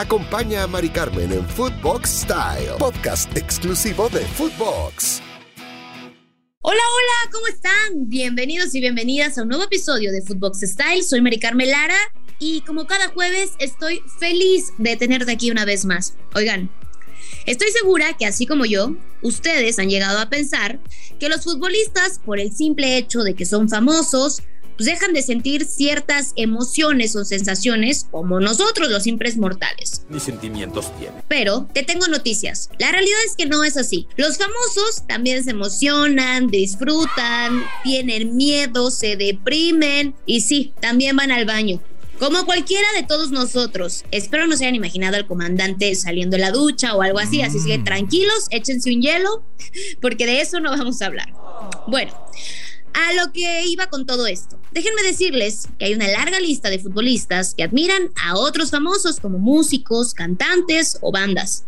Acompaña a Mari Carmen en Footbox Style, podcast exclusivo de Footbox. Hola, hola, ¿cómo están? Bienvenidos y bienvenidas a un nuevo episodio de Footbox Style. Soy Mari Carmen Lara y como cada jueves estoy feliz de tenerte aquí una vez más. Oigan, Estoy segura que así como yo, ustedes han llegado a pensar que los futbolistas, por el simple hecho de que son famosos, pues dejan de sentir ciertas emociones o sensaciones como nosotros los simples mortales. Ni sentimientos tiene. Pero te tengo noticias. La realidad es que no es así. Los famosos también se emocionan, disfrutan, tienen miedo, se deprimen y sí, también van al baño. Como cualquiera de todos nosotros, espero no se hayan imaginado al comandante saliendo de la ducha o algo así, así que mm. tranquilos, échense un hielo, porque de eso no vamos a hablar. Bueno, a lo que iba con todo esto. Déjenme decirles que hay una larga lista de futbolistas que admiran a otros famosos como músicos, cantantes o bandas.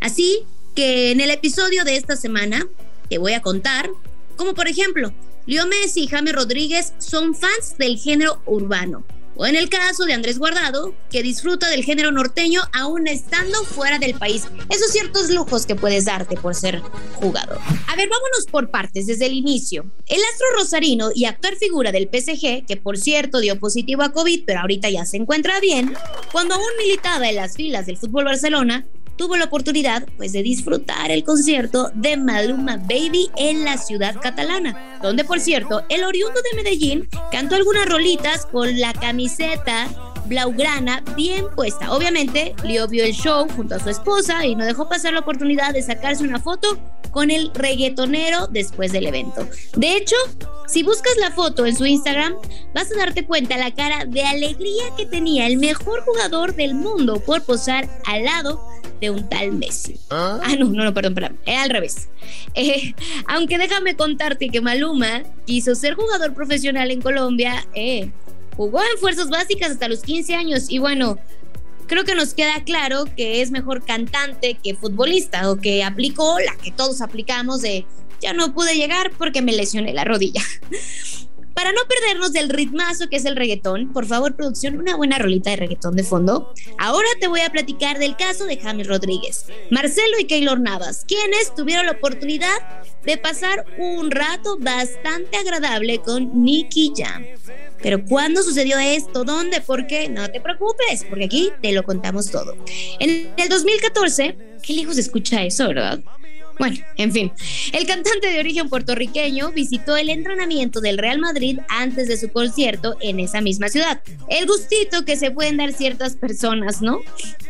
Así que en el episodio de esta semana te voy a contar como por ejemplo, Leo Messi y Jaime Rodríguez son fans del género urbano o en el caso de Andrés Guardado, que disfruta del género norteño aún estando fuera del país. Esos ciertos lujos que puedes darte por ser jugador. A ver, vámonos por partes desde el inicio. El astro rosarino y actor figura del PSG, que por cierto dio positivo a COVID, pero ahorita ya se encuentra bien, cuando aún militaba en las filas del fútbol Barcelona, tuvo la oportunidad pues de disfrutar el concierto de Maluma Baby en la ciudad catalana, donde por cierto el oriundo de Medellín cantó algunas rolitas con la camiseta blaugrana bien puesta. Obviamente, Leo vio el show junto a su esposa y no dejó pasar la oportunidad de sacarse una foto con el reggaetonero después del evento. De hecho, si buscas la foto en su Instagram, vas a darte cuenta la cara de alegría que tenía el mejor jugador del mundo por posar al lado de un tal Messi. Ah, ah no, no, no, perdón, perdón, era al revés. Eh, aunque déjame contarte que Maluma quiso ser jugador profesional en Colombia, eh, jugó en fuerzas básicas hasta los 15 años y bueno, creo que nos queda claro que es mejor cantante que futbolista o que aplicó la que todos aplicamos de ya no pude llegar porque me lesioné la rodilla. Para no perdernos del ritmazo que es el reggaetón, por favor, producción, una buena rolita de reggaetón de fondo. Ahora te voy a platicar del caso de James Rodríguez, Marcelo y Keylor Navas, quienes tuvieron la oportunidad de pasar un rato bastante agradable con Nicky Jam. Pero ¿cuándo sucedió esto? ¿Dónde? ¿Por qué? No te preocupes, porque aquí te lo contamos todo. En el 2014, qué lejos escucha eso, ¿verdad? Bueno, en fin, el cantante de origen puertorriqueño visitó el entrenamiento del Real Madrid antes de su concierto en esa misma ciudad. El gustito que se pueden dar ciertas personas, ¿no?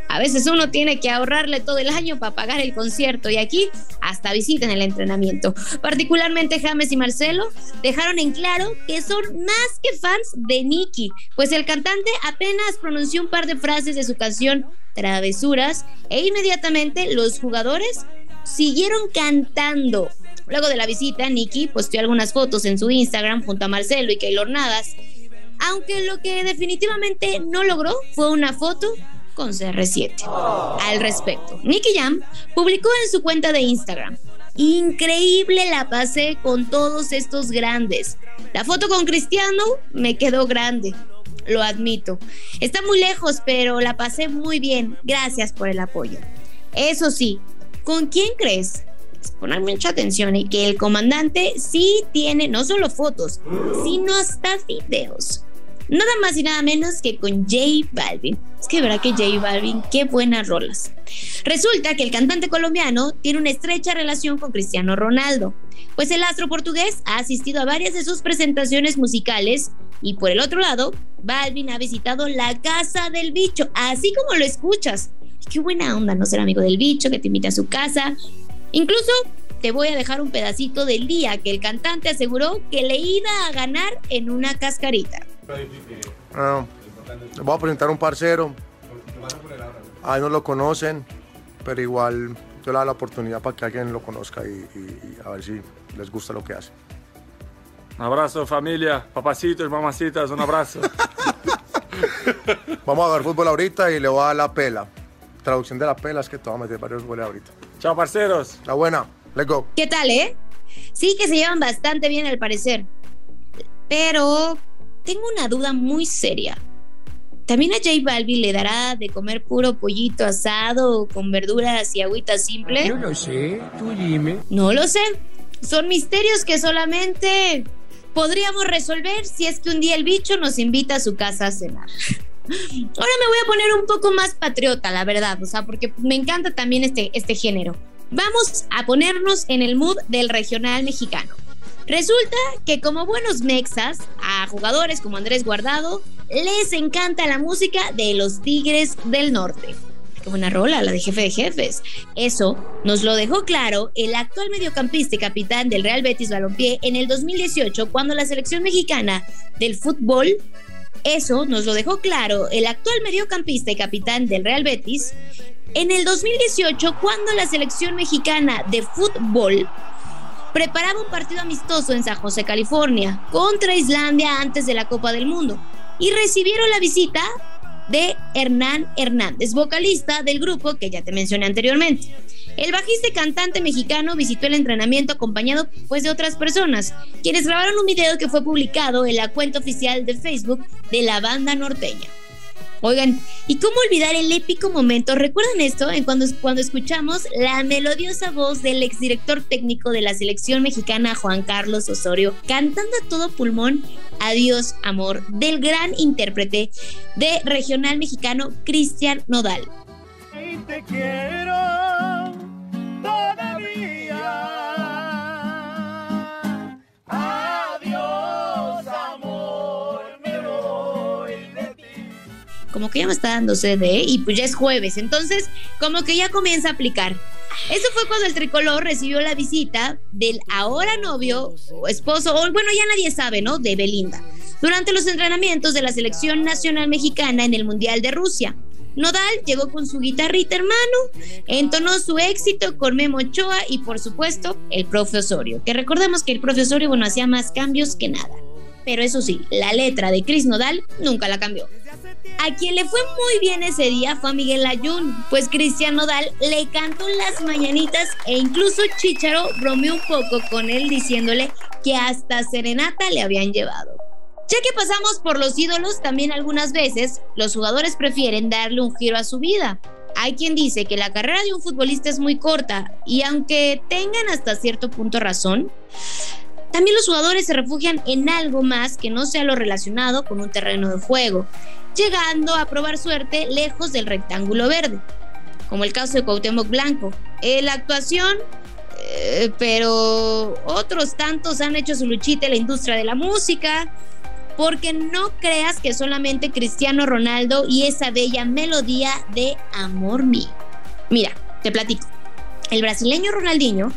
A veces uno tiene que ahorrarle todo el año para pagar el concierto y aquí hasta visiten el entrenamiento. Particularmente James y Marcelo dejaron en claro que son más que fans de Nicky, pues el cantante apenas pronunció un par de frases de su canción Travesuras e inmediatamente los jugadores siguieron cantando. Luego de la visita, Nicky posteó algunas fotos en su Instagram junto a Marcelo y Keylor Nadas, aunque lo que definitivamente no logró fue una foto con CR7. Al respecto, Nicky Jam publicó en su cuenta de Instagram. Increíble la pasé con todos estos grandes. La foto con Cristiano me quedó grande, lo admito. Está muy lejos, pero la pasé muy bien. Gracias por el apoyo. Eso sí, ¿Con quién crees? Poner mucha atención y que el comandante sí tiene no solo fotos, sino hasta videos. Nada más y nada menos que con J Balvin. Es que verá que J Balvin, qué buenas rolas. Resulta que el cantante colombiano tiene una estrecha relación con Cristiano Ronaldo, pues el astro portugués ha asistido a varias de sus presentaciones musicales y por el otro lado, Balvin ha visitado la casa del bicho, así como lo escuchas qué buena onda no ser amigo del bicho que te invita a su casa. Incluso te voy a dejar un pedacito del día que el cantante aseguró que le iba a ganar en una cascarita. Ah, voy a presentar un parcero. Ahí no lo conocen, pero igual yo le doy la oportunidad para que alguien lo conozca y, a ver si les gusta lo que hace. Un abrazo familia, papacitos, mamacitas, un abrazo. Vamos a ver fútbol ahorita y le voy a dar la pela traducción de la pela es que te voy a meter varios goles ahorita. Chao, parceros. La buena. Let's go. ¿Qué tal, eh? Sí que se llevan bastante bien al parecer. Pero tengo una duda muy seria. ¿También a J Balvin le dará de comer puro pollito asado con verduras y agüita simple? Yo no sé, tú dime. No lo sé. Son misterios que solamente podríamos resolver si es que un día el bicho nos invita a su casa a cenar. Ahora me voy a poner un poco más patriota, la verdad, o sea, porque me encanta también este, este género. Vamos a ponernos en el mood del regional mexicano. Resulta que como buenos mexas, a jugadores como Andrés Guardado les encanta la música de los Tigres del Norte. Qué buena rola, la de jefe de jefes. Eso nos lo dejó claro el actual mediocampista y capitán del Real Betis Balompié en el 2018 cuando la selección mexicana del fútbol eso nos lo dejó claro el actual mediocampista y capitán del Real Betis en el 2018 cuando la selección mexicana de fútbol preparaba un partido amistoso en San José, California, contra Islandia antes de la Copa del Mundo y recibieron la visita de Hernán Hernández, vocalista del grupo que ya te mencioné anteriormente. El bajista y cantante mexicano visitó el entrenamiento acompañado pues de otras personas, quienes grabaron un video que fue publicado en la cuenta oficial de Facebook de la banda norteña. Oigan, ¿y cómo olvidar el épico momento? ¿Recuerdan esto? En cuando, cuando escuchamos la melodiosa voz del exdirector técnico de la selección mexicana, Juan Carlos Osorio, cantando a todo pulmón Adiós, amor, del gran intérprete de regional mexicano, Cristian Nodal. te como que ya me está dando sed, ¿eh? Y pues ya es jueves, entonces como que ya comienza a aplicar. Eso fue cuando el tricolor recibió la visita del ahora novio o esposo, o bueno, ya nadie sabe, ¿no? De Belinda, durante los entrenamientos de la selección nacional mexicana en el Mundial de Rusia. Nodal llegó con su guitarrita hermano, entonó su éxito con Memo Ochoa y por supuesto el profesorio, que recordemos que el profesorio, bueno, hacía más cambios que nada. Pero eso sí, la letra de Chris Nodal nunca la cambió. A quien le fue muy bien ese día fue a Miguel Ayun, pues Cristian Nodal le cantó las mañanitas e incluso Chicharo bromeó un poco con él diciéndole que hasta serenata le habían llevado. Ya que pasamos por los ídolos, también algunas veces los jugadores prefieren darle un giro a su vida. Hay quien dice que la carrera de un futbolista es muy corta y aunque tengan hasta cierto punto razón, también los jugadores se refugian en algo más que no sea lo relacionado con un terreno de juego, llegando a probar suerte lejos del rectángulo verde, como el caso de Cuauhtémoc Blanco. la actuación, eh, pero otros tantos han hecho su luchita en la industria de la música, porque no creas que solamente Cristiano Ronaldo y esa bella melodía de amor mío. Mira, te platico. El brasileño Ronaldinho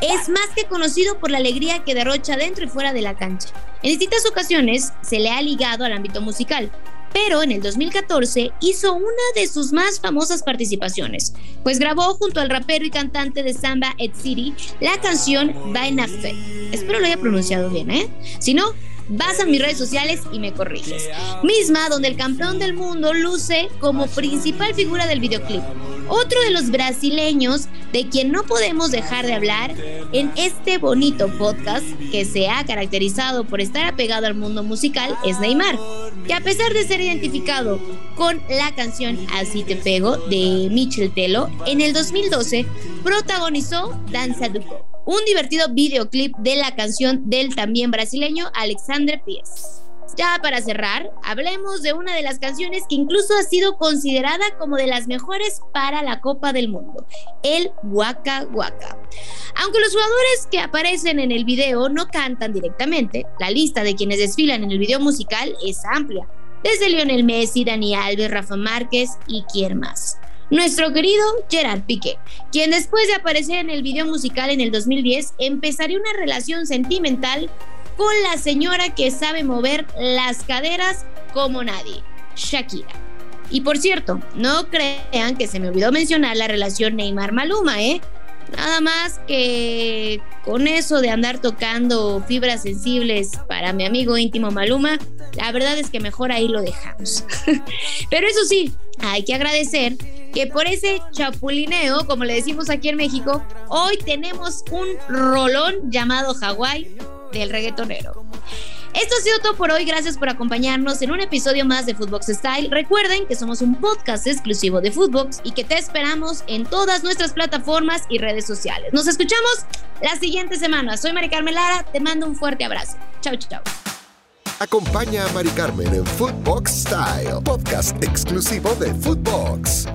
es más que conocido por la alegría que derrocha dentro y fuera de la cancha. En distintas ocasiones se le ha ligado al ámbito musical, pero en el 2014 hizo una de sus más famosas participaciones, pues grabó junto al rapero y cantante de samba Ed City la canción Vaina Fe. Espero lo haya pronunciado bien, ¿eh? Si no, vas a mis redes sociales y me corriges. Misma donde el campeón del mundo luce como principal figura del videoclip. Otro de los brasileños de quien no podemos dejar de hablar en este bonito podcast que se ha caracterizado por estar apegado al mundo musical es Neymar, que a pesar de ser identificado con la canción Así te pego de Michel Telo, en el 2012 protagonizó Danza Duco un divertido videoclip de la canción del también brasileño Alexandre Pies. Ya para cerrar, hablemos de una de las canciones que incluso ha sido considerada como de las mejores para la Copa del Mundo, el Waka Waka. Aunque los jugadores que aparecen en el video no cantan directamente, la lista de quienes desfilan en el video musical es amplia, desde Lionel Messi, Dani Alves, Rafa Márquez y quién más nuestro querido Gerard Piqué, quien después de aparecer en el video musical en el 2010 empezaría una relación sentimental con la señora que sabe mover las caderas como nadie, Shakira. Y por cierto, no crean que se me olvidó mencionar la relación Neymar-Maluma, ¿eh? Nada más que con eso de andar tocando fibras sensibles para mi amigo íntimo Maluma, la verdad es que mejor ahí lo dejamos. Pero eso sí, hay que agradecer que por ese chapulineo, como le decimos aquí en México, hoy tenemos un rolón llamado Hawái del reggaetonero. Esto ha sido todo por hoy. Gracias por acompañarnos en un episodio más de Footbox Style. Recuerden que somos un podcast exclusivo de Footbox y que te esperamos en todas nuestras plataformas y redes sociales. Nos escuchamos la siguiente semana. Soy Mari Carmen Lara. Te mando un fuerte abrazo. Chau, chau. Acompaña a Mari Carmen en Footbox Style, podcast exclusivo de Footbox.